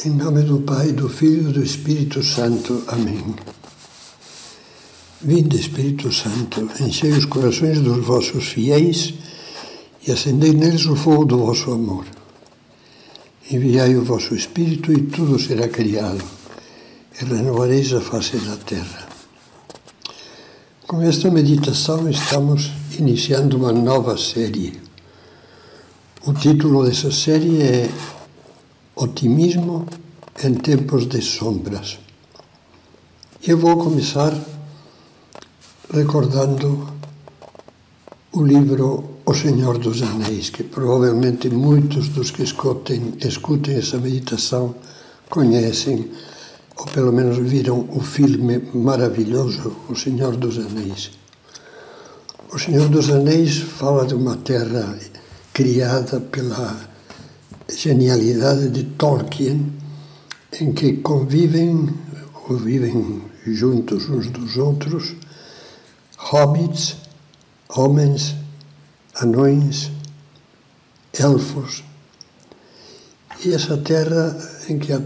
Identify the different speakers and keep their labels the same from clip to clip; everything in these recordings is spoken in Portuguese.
Speaker 1: Em nome do Pai, do Filho e do Espírito Santo. Amém. Vinde, Espírito Santo, enchei os corações dos vossos fiéis e acendei neles o fogo do vosso amor. Enviai o vosso Espírito e tudo será criado, e renovareis a face da terra. Com esta meditação estamos iniciando uma nova série. O título dessa série é Otimismo em tempos de sombras. Eu vou começar recordando o livro O Senhor dos Anéis, que provavelmente muitos dos que escutem, escutem essa meditação conhecem, ou pelo menos viram o filme maravilhoso O Senhor dos Anéis. O Senhor dos Anéis fala de uma terra criada pela genialidade de Tolkien, em que convivem ou vivem juntos uns dos outros hobbits, homens, anões, elfos. E essa terra em que há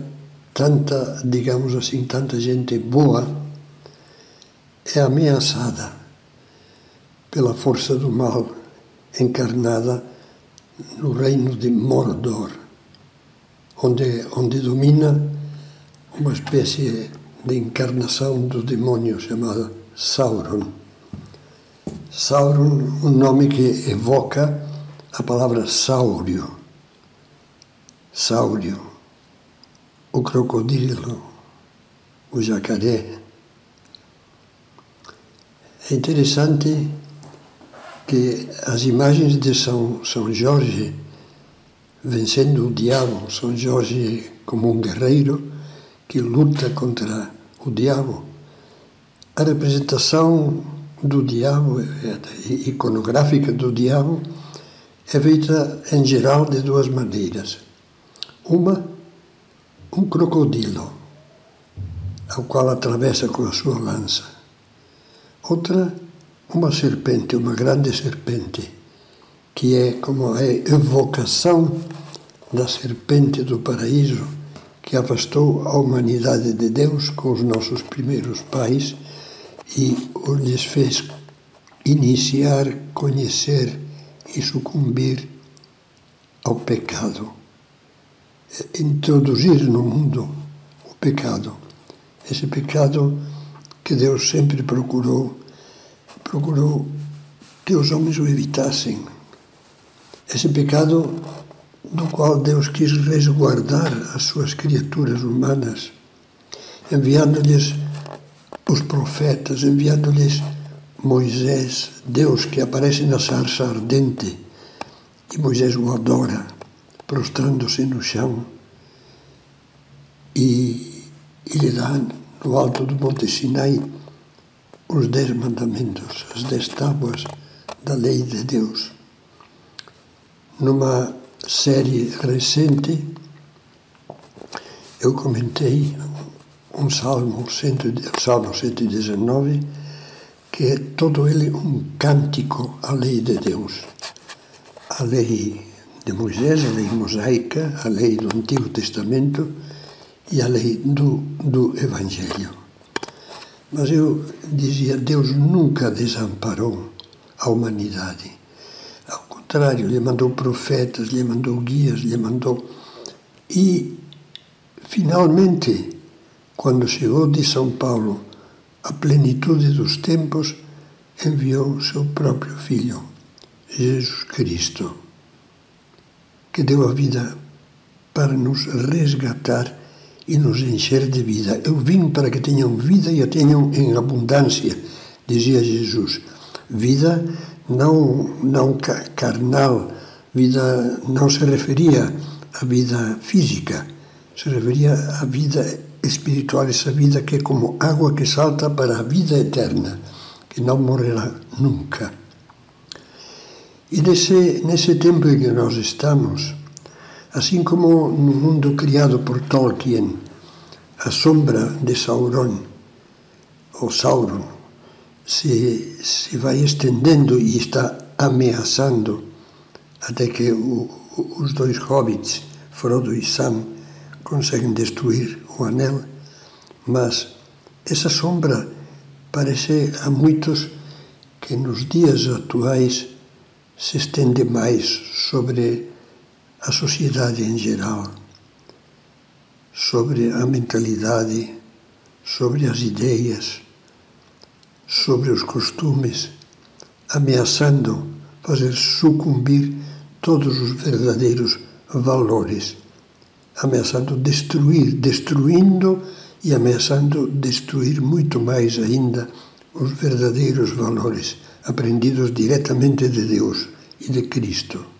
Speaker 1: tanta, digamos assim, tanta gente boa, é ameaçada pela força do mal encarnada no reino de Mordor, onde, onde domina uma espécie de encarnação do demônio chamada Sauron. Sauron, um nome que evoca a palavra sáurio. Sáurio, o crocodilo, o jacaré. É interessante que as imagens de São, São Jorge vencendo o diabo, São Jorge como um guerreiro que luta contra o diabo, a representação do diabo, iconográfica do diabo, é feita em geral de duas maneiras. Uma, um crocodilo, ao qual atravessa com a sua lança. Outra, uma serpente, uma grande serpente, que é como a evocação da serpente do paraíso que afastou a humanidade de Deus com os nossos primeiros pais e lhes fez iniciar, conhecer e sucumbir ao pecado. Introduzir no mundo o pecado. Esse pecado que Deus sempre procurou procurou que os homens o evitassem. Esse pecado do qual Deus quis resguardar as suas criaturas humanas, enviando-lhes os profetas, enviando-lhes Moisés, Deus que aparece na sarça ardente, e Moisés o adora, prostrando-se no chão, e, e lhe dá no alto do Monte Sinai os dez mandamentos, as dez tábuas da lei de Deus. Numa série recente, eu comentei um salmo, salmo 119, que é todo ele um cântico à lei de Deus. A lei de Moisés, a lei mosaica, a lei do Antigo Testamento e a lei do, do Evangelho. Mas eu dizia, Deus nunca desamparou a humanidade. Ao contrário, lhe mandou profetas, lhe mandou guias, lhe mandou. E, finalmente, quando chegou de São Paulo a plenitude dos tempos, enviou seu próprio Filho, Jesus Cristo, que deu a vida para nos resgatar e nos encher de vida. Eu vim para que tenham vida e a tenham em abundância, dizia Jesus. Vida não, não carnal, vida não se referia à vida física, se referia à vida espiritual, essa vida que é como água que salta para a vida eterna, que não morrerá nunca. E nesse, nesse tempo em que nós estamos, Assim como no mundo criado por Tolkien, a sombra de Sauron, ou Sauron, se, se vai estendendo e está ameaçando até que o, os dois hobbits, Frodo e Sam, conseguem destruir o anel, mas essa sombra parece a muitos que nos dias atuais se estende mais sobre a sociedade em geral, sobre a mentalidade, sobre as ideias, sobre os costumes, ameaçando fazer sucumbir todos os verdadeiros valores, ameaçando destruir, destruindo e ameaçando destruir muito mais ainda os verdadeiros valores aprendidos diretamente de Deus e de Cristo.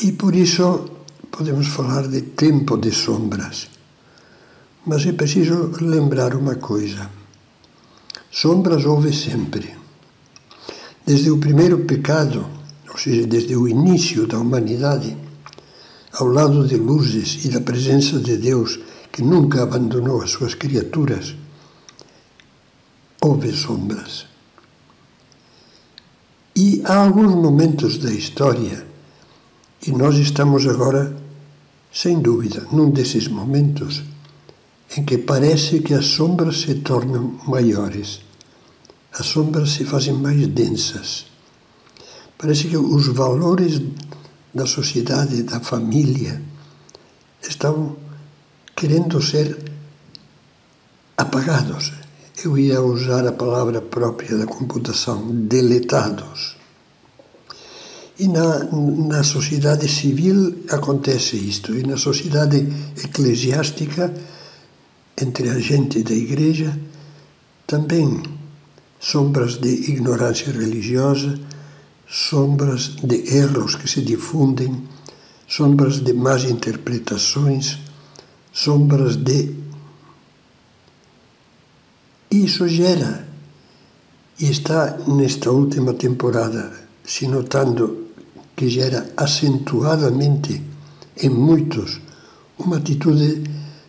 Speaker 1: E por isso podemos falar de tempo de sombras. Mas é preciso lembrar uma coisa: sombras houve sempre. Desde o primeiro pecado, ou seja, desde o início da humanidade, ao lado de luzes e da presença de Deus que nunca abandonou as suas criaturas, houve sombras. E há alguns momentos da história, e nós estamos agora, sem dúvida, num desses momentos em que parece que as sombras se tornam maiores, as sombras se fazem mais densas. Parece que os valores da sociedade, da família, estão querendo ser apagados. Eu ia usar a palavra própria da computação, deletados. E na, na sociedade civil acontece isto, e na sociedade eclesiástica, entre a gente da igreja, também sombras de ignorância religiosa, sombras de erros que se difundem, sombras de más interpretações, sombras de. Isso gera, e está nesta última temporada se notando que gera acentuadamente em muitos uma atitude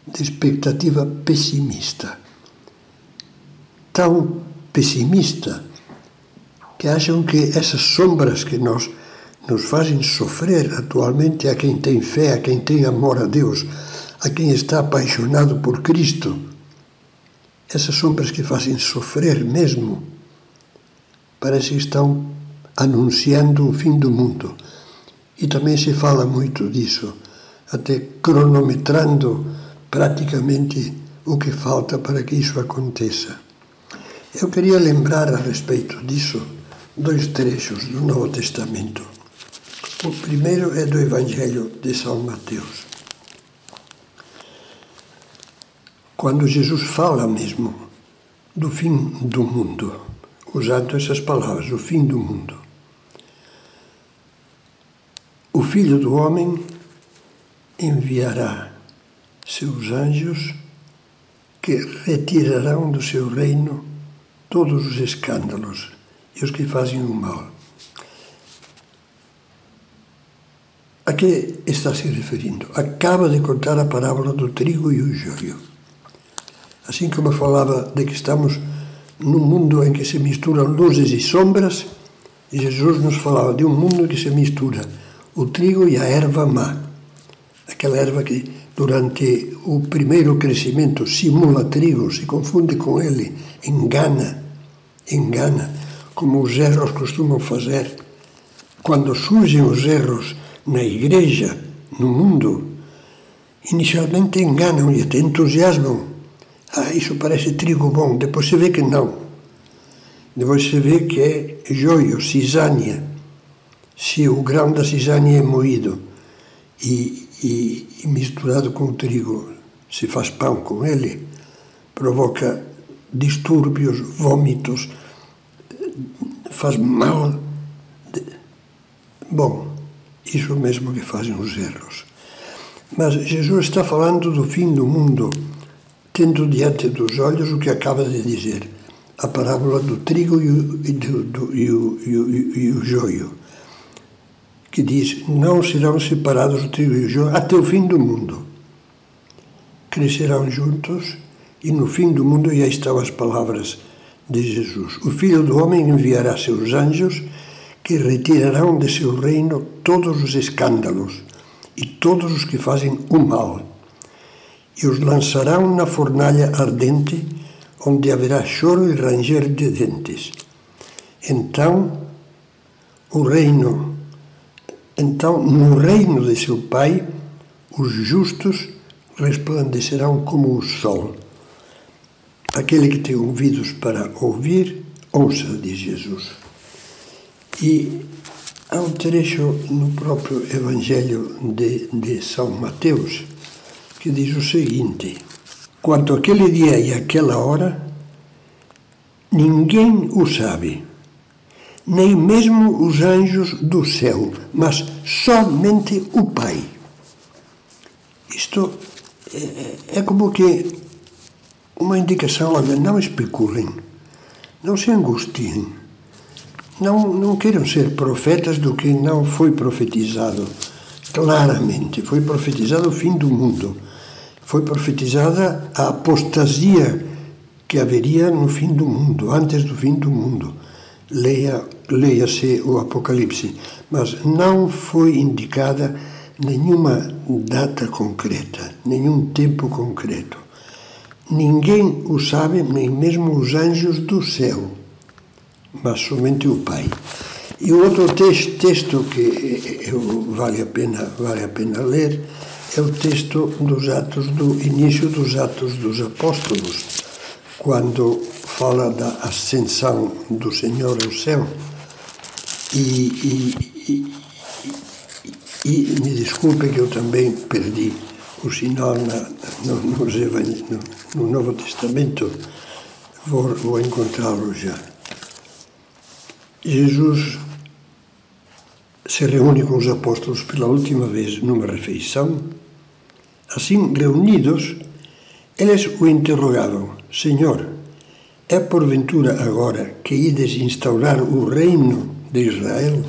Speaker 1: de expectativa pessimista. Tão pessimista que acham que essas sombras que nós nos fazem sofrer atualmente a quem tem fé, a quem tem amor a Deus, a quem está apaixonado por Cristo, essas sombras que fazem sofrer mesmo, parece que estão anunciando o fim do mundo. E também se fala muito disso, até cronometrando praticamente o que falta para que isso aconteça. Eu queria lembrar a respeito disso dois trechos do Novo Testamento. O primeiro é do Evangelho de São Mateus. quando Jesus fala mesmo do fim do mundo, usando essas palavras, o fim do mundo. O Filho do Homem enviará seus anjos que retirarão do seu reino todos os escândalos e os que fazem o mal. A que está se referindo? Acaba de contar a parábola do trigo e o joio. Assim como falava de que estamos num mundo em que se misturam luzes e sombras, Jesus nos falava de um mundo que se mistura o trigo e a erva má. Aquela erva que durante o primeiro crescimento simula trigo, se confunde com ele, engana, engana, como os erros costumam fazer. Quando surgem os erros na igreja, no mundo, inicialmente enganam e até entusiasmam ah, isso parece trigo bom. Depois se vê que não. Depois se vê que é joio, cisânia. Se o grão da cisânia é moído e, e, e misturado com o trigo, se faz pão com ele, provoca distúrbios, vômitos, faz mal. Bom, isso mesmo que fazem os erros. Mas Jesus está falando do fim do mundo tendo diante dos olhos o que acaba de dizer, a parábola do trigo e o, e do, do, e o, e o, e o joio, que diz: Não serão separados o trigo e o joio até o fim do mundo. Crescerão juntos e no fim do mundo, aí estão as palavras de Jesus: O Filho do Homem enviará seus anjos que retirarão de seu reino todos os escândalos e todos os que fazem o mal, e os lançarão na fornalha ardente, onde haverá choro e ranger de dentes. Então, o reino, então no reino de seu Pai, os justos resplandecerão como o sol. Aquele que tem ouvidos para ouvir, ouça, diz Jesus. E há um trecho no próprio Evangelho de, de São Mateus que diz o seguinte: Quanto aquele dia e aquela hora, ninguém o sabe, nem mesmo os anjos do céu, mas somente o Pai. Isto é, é como que uma indicação, olha, não especulem, não se angustiem, não, não queiram ser profetas do que não foi profetizado claramente. Foi profetizado o fim do mundo, foi profetizada a apostasia que haveria no fim do mundo, antes do fim do mundo. Leia, leia-se o Apocalipse, mas não foi indicada nenhuma data concreta, nenhum tempo concreto. Ninguém o sabe, nem mesmo os anjos do céu, mas somente o Pai. E o outro texto que vale, a pena, vale a pena ler é o texto dos Atos, do início dos Atos dos Apóstolos, quando fala da ascensão do Senhor ao céu. E, e, e, e me desculpe que eu também perdi o sinal na, no, no, no, Novo Testamento, vou, vou encontrá-lo já. Jesus se reúne com os apóstolos pela última vez numa refeição. Assim, reunidos, eles o interrogavam: Senhor, é porventura agora que ides instaurar o reino de Israel?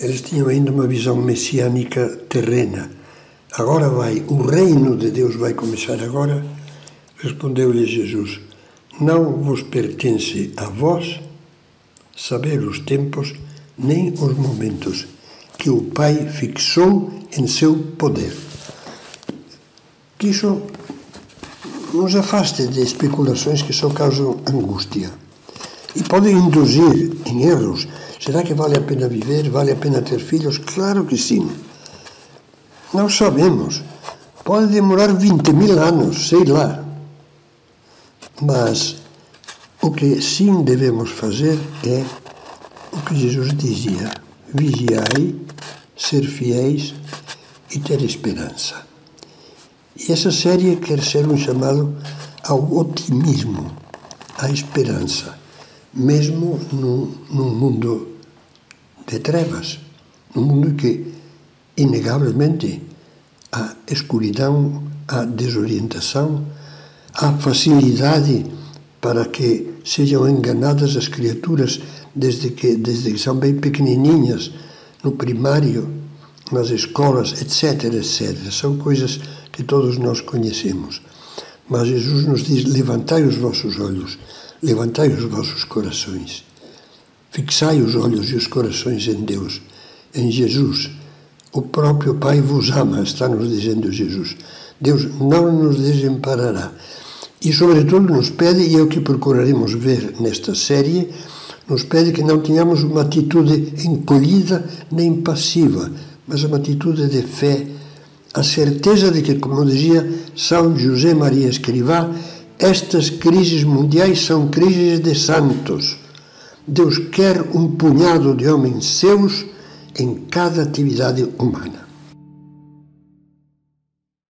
Speaker 1: Eles tinham ainda uma visão messiânica terrena agora vai, o reino de Deus vai começar agora? Respondeu-lhe Jesus: Não vos pertence a vós saber os tempos nem os momentos que o Pai fixou em seu poder. Que isso nos afaste de especulações que só causam angústia e podem induzir em erros. Será que vale a pena viver? Vale a pena ter filhos? Claro que sim. Não sabemos. Pode demorar 20 mil anos, sei lá. Mas o que sim devemos fazer é o que Jesus dizia: vigiai, ser fiéis e ter esperança. E essa série quer ser um chamado ao otimismo, à esperança, mesmo num, num mundo de trevas, num mundo que inegavelmente, a escuridão, a desorientação, a facilidade para que sejam enganadas as criaturas desde que, desde que são bem pequenininhas, no primário, nas escolas, etc, etc. São coisas que todos nós conhecemos. Mas Jesus nos diz: levantai os vossos olhos, levantai os vossos corações, fixai os olhos e os corações em Deus, em Jesus o próprio Pai vos ama, está nos dizendo Jesus. Deus não nos desamparará. E, sobretudo, nos pede, e é o que procuraremos ver nesta série, nos pede que não tenhamos uma atitude encolhida nem passiva, mas uma atitude de fé, a certeza de que, como dizia São José Maria Escrivá, estas crises mundiais são crises de santos. Deus quer um punhado de homens seus em cada atividade humana.